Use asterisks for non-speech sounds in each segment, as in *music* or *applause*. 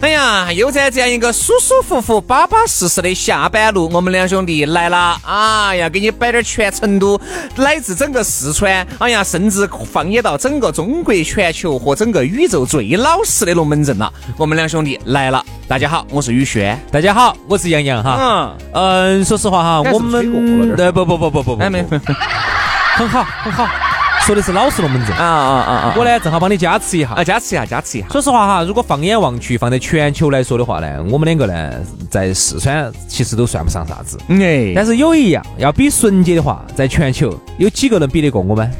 哎呀，又在这样一个舒舒服服、巴巴适适的下班路，我们两兄弟来了。啊呀，给你摆点全成都，乃至整个四川，哎呀，甚至放眼到整个中国、全球和整个宇宙最老实的龙门阵了。我们两兄弟来了。大家好，我是宇轩。大家好，我是杨洋哈。嗯嗯，说实话哈，我们对不不不不不不，哎没，很好很好。说的是老实龙门阵啊啊啊啊！我呢正好帮你加持一下啊，加持一下，加持一下。说实话哈，如果放眼望去，放在全球来说的话呢，我们两个呢在四川其实都算不上啥子。哎，但是有一样要比纯洁的话，在全球有几个能比得过我们？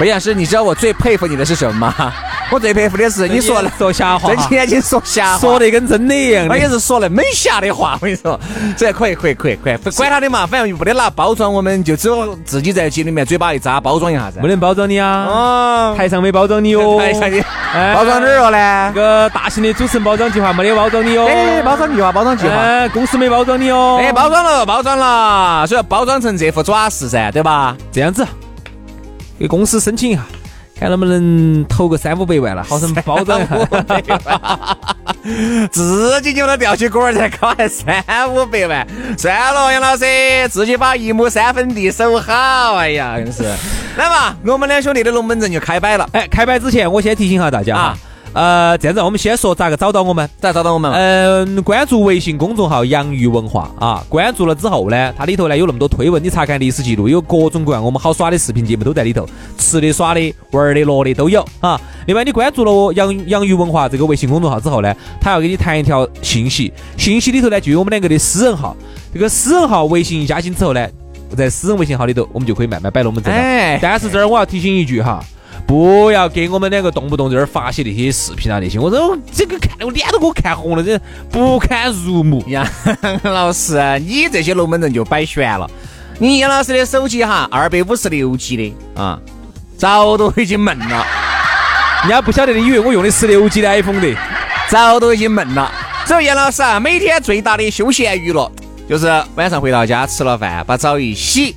魏老师，你知道我最佩服你的是什么吗？我最佩服的是你说说瞎话，睁眼睛说瞎话，说的跟真的一样。而且是说的没瞎的话，我跟你说，这可以可以可以可以，管他的嘛，反正不得拿包装，我们就只有自己在节里面嘴巴一扎，包装一下噻。不能包装你啊！哦，台上没包装你哦。*laughs* 台上的 *laughs* 包装哪儿了呢？这个大型的主持人包装计划没得包装你哦。哎，包装计划，包装计划。哎，公司没包装你哦。哎，包装了，包装了，所以要包装成这副爪式噻，对吧？这样子，给公司申请一下。看能不能投个三五百万了，好生包装一下。*laughs* 自己就能吊起锅儿才搞还三五百万，算了，杨老师，自己把一亩三分地守好。哎呀，真是。来嘛，我们两兄弟的龙门阵就开摆了。哎，开摆之前，我先提醒下大家啊。呃，这样子，我们先说咋个找到我们？咋找到我们？嗯，关注微信公众号“洋芋文化”啊，关注了之后呢，它里头呢有那么多推文，你查看历史记录，有各种各样我们好耍的视频节目都在里头，吃的、耍的、玩的、乐的都有啊。另外，你关注了“洋洋芋文化”这个微信公众号之后呢，他要给你弹一条信息，信息里头呢就有我们两个的私人号，这个私人号微信一加进之后呢，在私人微信号里头，我们就可以慢慢摆龙门阵了。哎，但是这儿我要提醒一句哈。不要给我们两个动不动在这儿发些那些视频啊那些，我说这个看我脸都给我看红了，这不堪入目。杨 *laughs* 老师，你这些龙门阵就摆悬了。你杨老师的手机哈，二百五十六 G 的啊，早都已经闷了。人家不晓得，你以为我用的十六 G 的 iPhone 的，早都已经闷了。所以杨老师啊，每天最大的休闲娱乐就是晚上回到家吃了饭，把澡一洗，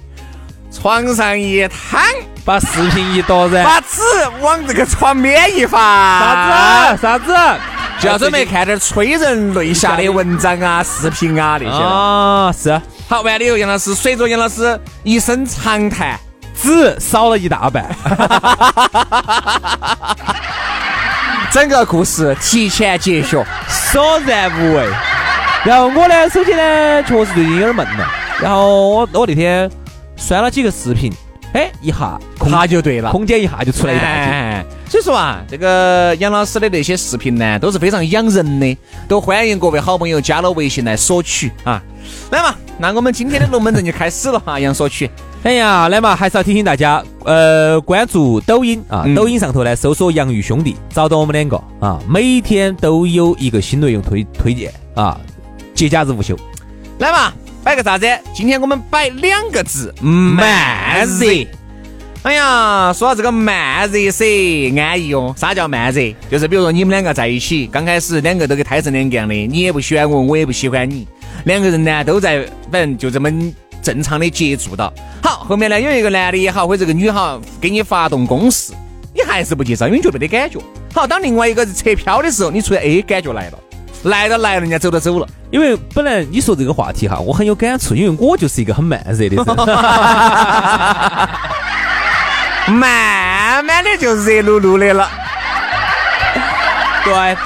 床上一躺。把视频一夺人，把纸往这个床边一发，啥子啥子，就要准备看点催人泪下的文章啊、视频啊那些啊。是，好完了以后，杨老师随着杨老师一声长叹，纸少了一大半，整个故事提前结束，索然无味。然后我呢，手机呢，确实最近有点闷了。然后我我那天删了几个视频。哎，一下，他就对了，空间一下就出来一大截所以说啊，这个杨老师的那些视频呢，都是非常养人的，都欢迎各位好朋友加了微信来索取啊。来嘛，那我们今天的龙门阵就开始了哈，杨索取。哎呀，来嘛，还是要提醒大家，呃，关注抖音啊，抖音上头呢搜索“杨玉兄弟”，找到我们两个啊，每天都有一个新内容推推荐啊，节假日无休。来嘛。摆个啥子？今天我们摆两个字，慢热。哎呀，说到这个慢热噻，安逸哦。啥叫慢热？就是比如说你们两个在一起，刚开始两个都跟胎神两个样的，你也不喜欢我，我也不喜欢你，两个人呢都在，反正就这么正常的接触到。好，后面呢有一个男的也好，或者这个女好，给你发动攻势，你还是不接受，因为觉得没得感觉。好，当另外一个是撤飘的时候，你出来，哎，感觉来了。来都来了，人家走都走了。因为本来你说这个话题哈，我很有感触，因为我就是一个很慢热的人。*laughs* 慢慢的就热噜噜的了。对，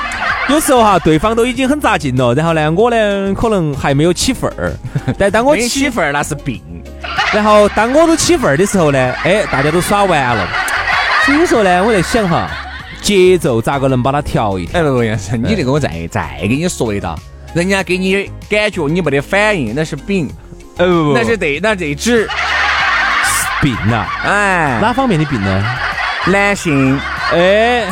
有时候哈，对方都已经很扎劲了，然后呢，我呢可能还没有起份儿。*laughs* 但当我起份儿，那是病。然后当我都起份儿的时候呢，哎，大家都耍完了。所以说呢，我在想哈，节奏咋个能把它调一调？哎，罗先，生，你这个我再再给你说一道，人家给你感觉你没得反应，那是病，呃不不那是对，那得指，病呐、哎，哪方面的病呢？男性哎，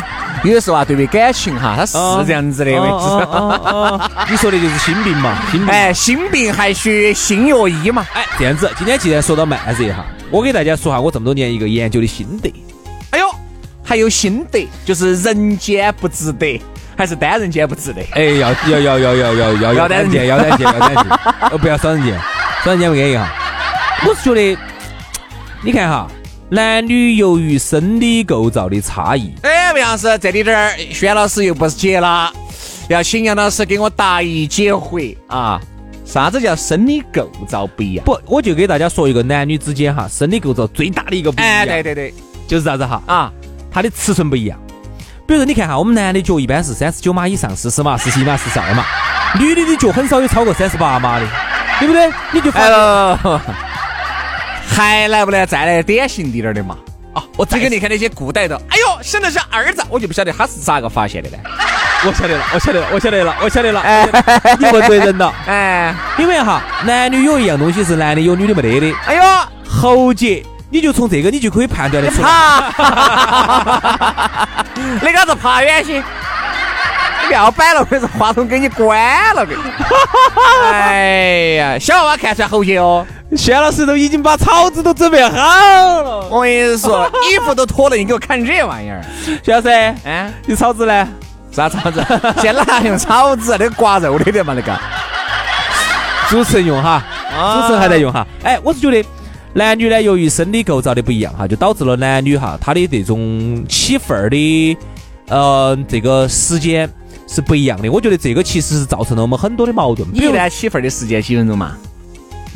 有的时候啊，对于感情哈，他是这样子的，为哦哦哦哦 *laughs* 你说的就是心病嘛，心病。哎，心病还需心药医嘛。哎，这样子，今天既然说到慢热哈，我给大家说下我这么多年一个研究的心得。哎呦，还有心得，就是人间不值得，还是单人间不值得？哎，要要要要要要要要单人间，要单人间，要单人间，呃，不要双人间，双人间不安逸哈。我是觉得，你看哈，男女由于生理构造的差异，哎，魏老师，这里点儿，轩老师又不是结了，要请杨老师给我答疑解惑啊！啥子叫生理构造不一样？不，我就给大家说一个男女之间哈生理构造最大的一个不一样，哎，对对对，就是啥子哈，啊，它的尺寸不一样。比如说，你看哈，我们男的脚一般是三十九码以上，四十码、四十一码、四十二码，女的的脚很少有超过三十八码的，对不对？你就发哎现喽，还来不来再来典型滴点儿的嘛？啊，我只给你看那些古代的，哎呦，想的是儿子，我就不晓得他是咋个发现的呢？我晓得了，我晓得了，我晓得了，我晓得了，哎你问对人了。*laughs* 哎，因为哈，男女有一样东西是男的有，女的没得的，哎呦，喉结，你就从这个你就可以判断得出来。爬，那个是爬远些。你不要摆了，我跟你说，话筒给你关了，给你。*laughs* 哎呀，小娃娃看出来喉结哦。*laughs* 轩老师都已经把草纸都准备好了。我跟你说，*laughs* 衣服都脱了，你给我看这玩意儿。轩老师，嗯，你草纸呢？啥草纸？现在哪用草纸？那个刮肉的的嘛，那个。主持人用哈，主持人还在用哈。哎，我是觉得男女呢，由于生理构造的不一样哈，就导致了男女哈他的这种起份儿的呃这个时间是不一样的。我觉得这个其实是造成了我们很多的矛盾。比如你一般起份儿的时间几分钟嘛？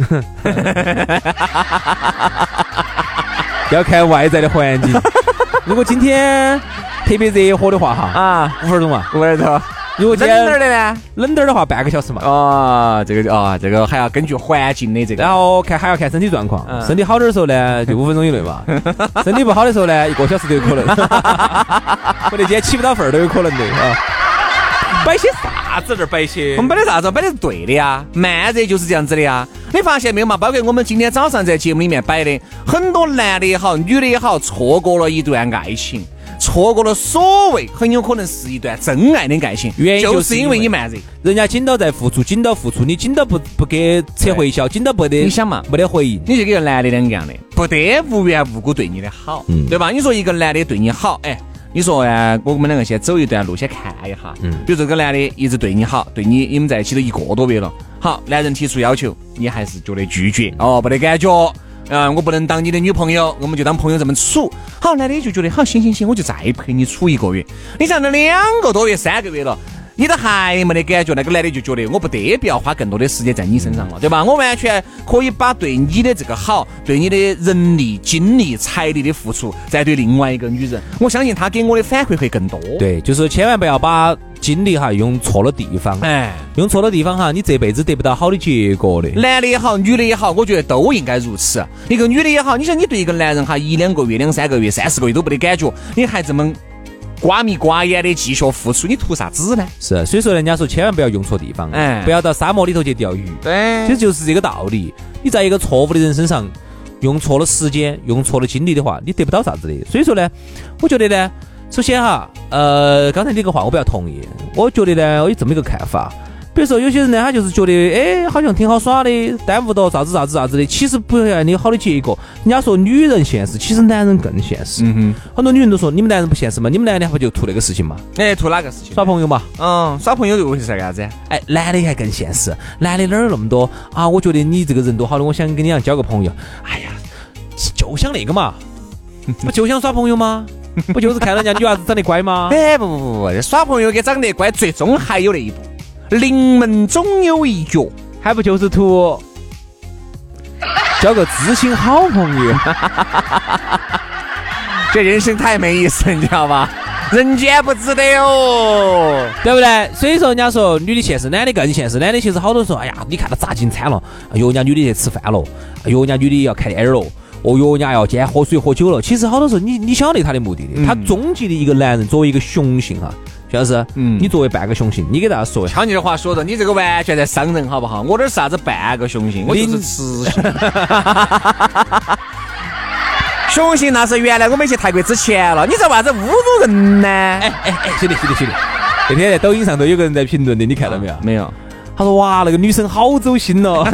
*laughs* 要看外在的环境。*laughs* 如果今天特别热火的话哈，啊，五分钟嘛。五分钟。如果今冷点儿的呢？冷点儿的话，半个小时嘛。哦，这个哦，这个还要根据环境的这个。然后看还要看身体状况，嗯身体好点儿的时候呢，*laughs* 就五分钟以内嘛；身体不好的时候呢，一个小时都有可能，或者今天起不到份儿都有可能的啊。摆些啥子这儿摆些我们摆的啥子？摆的是对的呀，慢热就是这样子的呀。你发现没有嘛？包括我们今天早上在节目里面摆的，很多男的也好，女的也好，错过了一段爱情，错过了所谓很有可能是一段真爱的爱情，原因就就是因为因为你慢热。人家紧到在付出，紧到付出，你紧到不不给扯回销，紧到不得，你想嘛没得回应。你就跟个男的两个样的，不得无缘无故对你的好，嗯对吧？你说一个男的对你好，哎，你说哎，我们两个先走一段路，先看一下。嗯比如这个男的一直对你好，对你你们在一起都一个多月了，好，男人提出要求，你还是觉得拒绝，哦，没得感觉。嗯，我不能当你的女朋友，我们就当朋友这么处。好，男的就觉得好，行行行，我就再陪你处一个月。你想，那两个多月、三个月了，你都还没得感觉，那个男的就觉得我不得必要花更多的时间在你身上了，对吧？我完全可以把对你的这个好，对你的人力、精力、财力的付出，再对另外一个女人，我相信他给我的反馈会更多。，对，就是千万不要把精力哈用错了地方，哎，用错了地方哈，你这辈子得不到好的结果的。男的也好，女的也好，我觉得都应该如此。一个女的也好，你想你对一个男人哈，一两个月、两三个月、三四个月都没得感觉，你还这么瓜迷瓜眼的继续付出，你图啥子呢？是，所以说人家说千万不要用错地方，哎不要到沙漠里头去钓鱼。对其实就是这个道理。你在一个错误的人身上用错了时间，用错了精力的话，你得不到啥子的。所以说呢，我觉得呢，首先哈，呃，刚才那个话我比较同意。我觉得呢，我有这么一个看法。比如说，有些人呢，他就是觉得，哎，好像挺好耍的，耽误到啥子啥子啥子的，其实不然你有好的结果。人家说女人现实，其实男人更现实。嗯很多女人都说，你们男人不现实吗？你们男的不就图那个事情吗？哎，图哪个事情？耍朋友嘛。嗯，耍朋友又是啥个样子？哎，男的还更现实，男的哪儿有那么多啊？我觉得你这个人多好的，我想跟你俩交个朋友。哎呀，就想那个嘛，不就想耍朋友吗？不就是看人家女娃子长得乖吗？*laughs* 哎，不不不不，耍朋友跟长得乖，最终还有那一步，临门总有一脚。还不就是图 *laughs* 交个知心好朋友？*laughs* 这人生太没意思，你知道吧？人间不值得哦，对不对？所以说，人家说女的现实，男的更现实。男的其实好多说，哎呀，你看他咋进餐了？哎呦，人家女的去吃饭了。哎呦，人家女的要看电影了。哦哟，人家要今天喝水喝酒了。其实好多时候，你你晓得他的目的的。他终极的一个男人，作为一个雄性哈，徐老师，嗯，你作为半个雄性，你给大家说，俏你的话说的，你这个完全在伤人，好不好？我这是啥子半个雄性？我就是雌性。*laughs* 雄性那是原来我没去泰国之前了，你在为啥子侮辱人呢？哎哎哎，兄弟兄弟兄弟，那天在抖音上头有个人在评论的，你看到没有？没有。他说哇，那个女生好走心哦，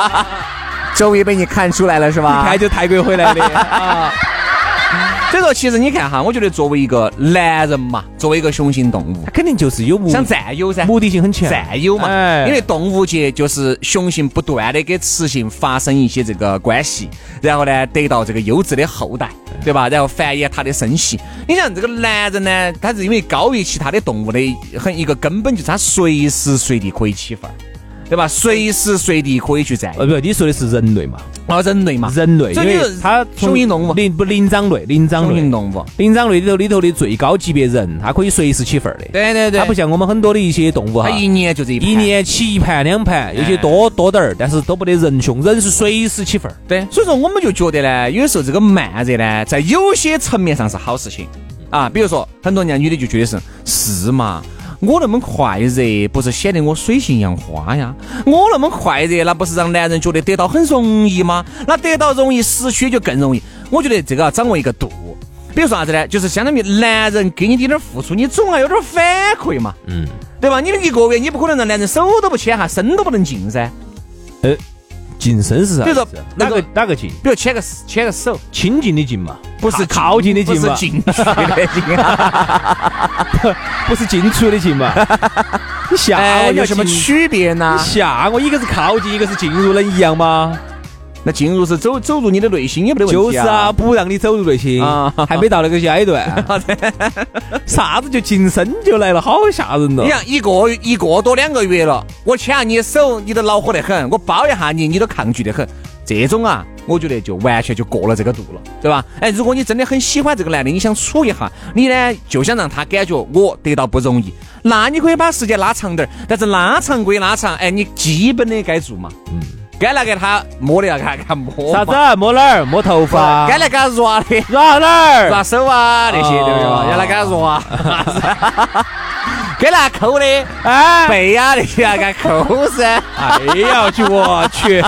*laughs* 终于被你看出来了是吧？一 *laughs* 看就泰国回来的啊。所以说，其实你看哈，我觉得作为一个男人嘛，作为一个雄性动物，他肯定就是有目想占有噻，目的性很强，占有嘛。因为动物界就是雄性不断的跟雌性发生一些这个关系，然后呢得到这个优质的后代，对吧？然后繁衍他的生息。你像这个男人呢，他是因为高于其他的动物的很一个根本就是他随时随地可以起范儿。对吧？随时随地可以去占。呃，不，你说的是人类嘛？哦，人类嘛，人类。因为它雄性动物，灵不灵长类，灵长类动物，灵长类里头里头的最高级别人，它可以随时起份儿的。对对对。它不像我们很多的一些动物哈，它一年就这一一年起一盘两盘，有些多多点儿，但是都不得人凶，人是随时起份儿。对。所以说，我们就觉得呢，有时候这个慢热呢，在有些层面上是好事情啊。比如说，很多人家女的就觉得是是嘛。我那么快热，不是显得我水性杨花呀？我那么快热，那不是让男人觉得得到很容易吗？那得到容易，失去就更容易。我觉得这个要掌握一个度。比如说啥子呢？就是相当于男人给你点点付出，你总要有点反馈嘛。嗯，对吧？你们一个月，你不可能让男人手都不牵哈，身都不能进噻。呃。近身是啥？比如说哪个哪个近？比如牵个牵个手，亲近的近嘛，不是靠近的近嘛，不是进去的近，*laughs* 不是进出的近嘛？*laughs* 你吓我有什么区别呢？吓我，一个是靠近，一个是进入，能一样吗？那进入是走走入你的内心也没得问题就是啊，不让你走入内心，啊还没到那个阶段。*laughs* 啥子就近身就来了，好吓人了。你看一个一个多两个月了，我牵下你的手，你都恼火得很；我抱一下你，你都抗拒得很。这种啊，我觉得就完全就过了这个度了，对吧？哎，如果你真的很喜欢这个男的，你想处一下，你呢就想让他感觉我得到不容易，那你可以把时间拉长点儿。但是拉长归拉长，哎，你基本的该做嘛。嗯。该拿给他摸的要给他给他摸，啥子？摸哪儿？摸头发。该来给他抓的，抓哪儿？抓手啊那些，对不对？要来给他抓。该拿抠的，哎，背 *laughs* 啊那些要给他抠噻。哎呀，我去，我去，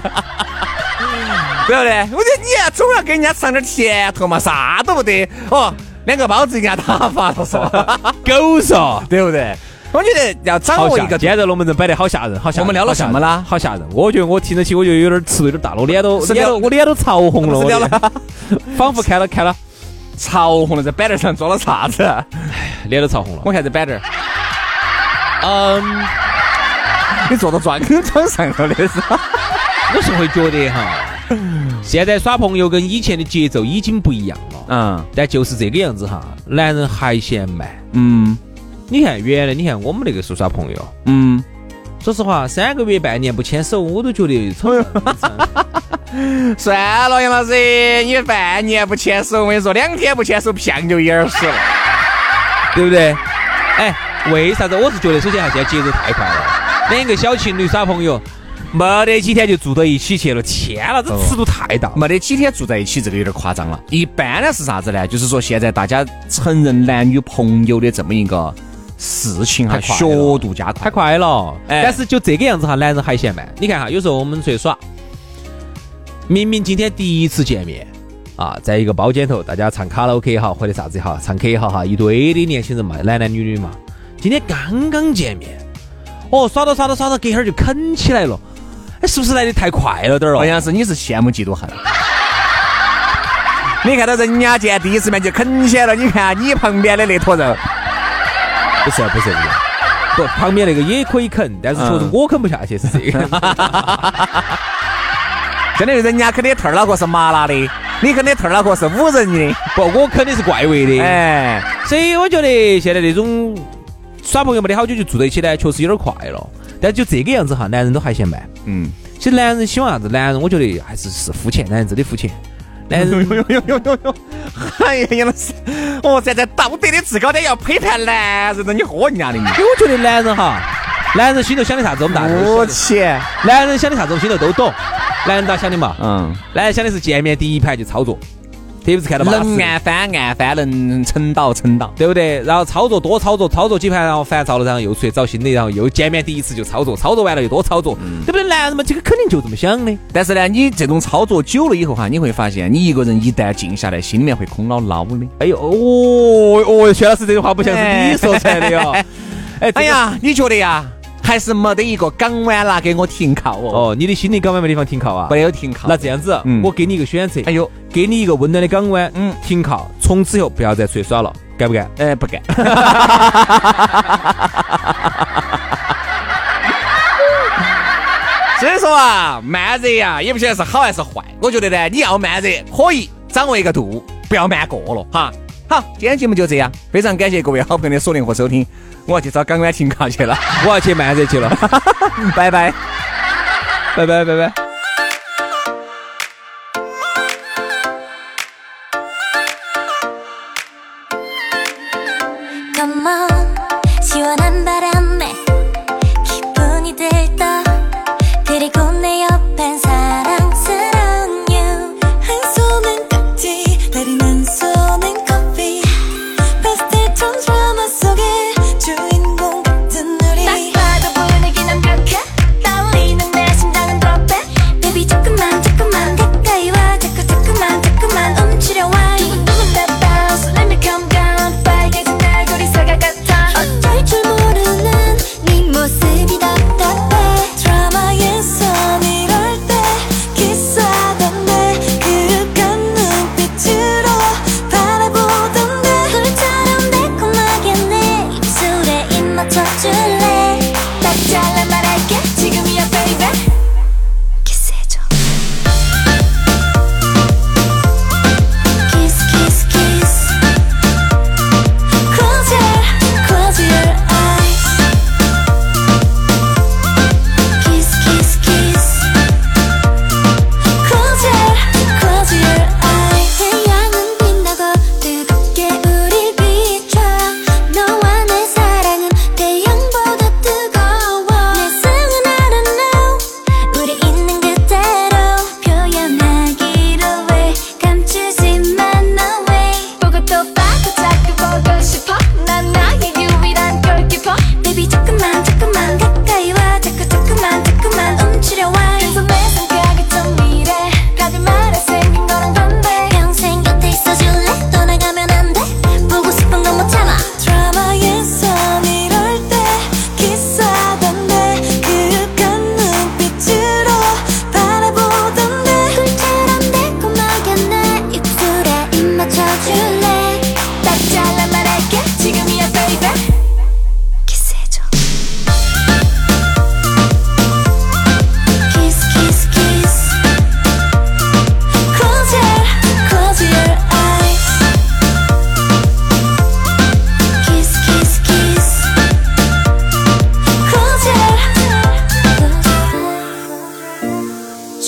对不对？我觉得你总要给人家尝点甜头嘛，啥都不得哦，两个包子给人家打发了说，狗说，*laughs* 对不对？我觉得要掌握一个，今天在龙门阵摆得好吓人，好吓人。我们聊了什么啦？好吓人！我觉得我听得起，我就有点吃有点大了，我脸都脸都我脸都潮红了，聊了，仿佛看了看了，潮红了，在板凳上装了啥子？脸都潮红了。我看这板凳，嗯，你坐到砖砖上了的是？我是会觉得哈，现在耍朋友跟以前的节奏已经不一样了，嗯，但就是这个样子哈，男人还嫌慢，嗯。你看，原来你看我们那个时候耍朋友，嗯，说实话，三个月半年不牵手，我都觉得丑。*laughs* 算了，杨老师，你半年不牵手，我跟你说，两天不牵手，像就眼屎了，*laughs* 对不对？哎，为啥子？我是觉得，首先还，现在节奏太快了，两个小情侣耍朋友，没得几天就住到一起去了，天了，这尺度太大。没得几天住在一起，这个有点夸张了。一般呢是啥子呢？就是说现在大家承认男女朋友的这么一个。事情哈，学度加快，太快了。但是就这个样子哈，男人还嫌慢。你看哈，有时候我们出去耍，明明今天第一次见面啊，在一个包间头，大家唱卡拉 OK 也好，或者啥子也好，唱 K 也好哈，一堆的年轻人嘛，男男女女嘛。今天刚刚见面，哦，耍到耍到耍到，隔会儿就啃起来了。哎，是不是来的太快了点儿哦？好像是你是羡慕嫉妒恨。*laughs* 你看到人家见第一次面就啃起来了，你看你旁边的那坨肉。不是不是不，旁边那个也可以啃，但是确实我啃不下去，是这个。真的，人家啃的兔儿脑壳是麻辣的，你啃的兔儿脑壳是五仁的，不，我啃的是怪味的。哎，所以我觉得现在那种耍朋友没得好久就住在一起呢，确实有点快了。但就这个样子哈，男人都还嫌慢。嗯，其实男人喜欢啥子？男人我觉得还是是肤浅，男人真的肤浅。男人，*laughs* 哎呀，杨老师，哦，站在道德的制高点要批判男人，的你喝人家的嘛。因为我觉得男人哈，男人心头想的啥子，我们大家都晓得。我去，男人想的啥子，我们心头都懂。男人咋想的嘛？嗯，男人想的是见面第一排就操作，特别是看到巴适的能按翻按翻，能撑倒撑倒。对不对？然后操作多操作，操作几盘，然后烦躁了，然后又出去找新的，然后又见面第一次就操作，操作完了又多操作，对不对？男人嘛，这个肯定就这么想的。但是呢，你这种操作久了以后哈，你会发现，你一个人一旦静下来，心里面会空落落的。哎呦，哦哦，薛老师这句话不像是你说出来的哟。哎 *laughs* 哎，呀，你觉得呀，还是没得一个港湾拿给我停靠哦，哦，你的心灵港湾没地方停靠啊？没有停靠。那这样子，嗯我给你一个选择，哎呦，给你一个温暖的港湾，嗯停靠，从此以后不要再出去耍了，干不干？哎，不干。*laughs* 所以说啊，慢热呀，也不晓得是好还是坏。我觉得呢，你要慢热可以掌握一个度，不要慢过了哈。好，今天节目就这样，非常感谢各位好朋友的锁定和收听，我要去找港湾停靠去了，*laughs* 我要去慢热去了，*laughs* 拜拜。拜拜拜拜。 Come on 시원한 바람에 기분이 들떠 그리고 내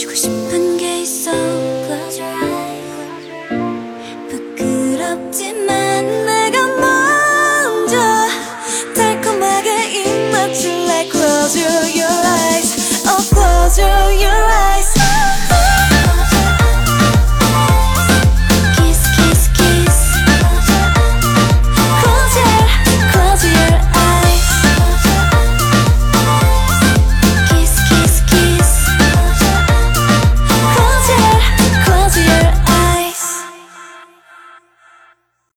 주고 싶은 게 있어 Close your eyes 부끄럽지만 내가 먼저 달콤하게 입 맞출래 Close your, your eyes Oh close your, your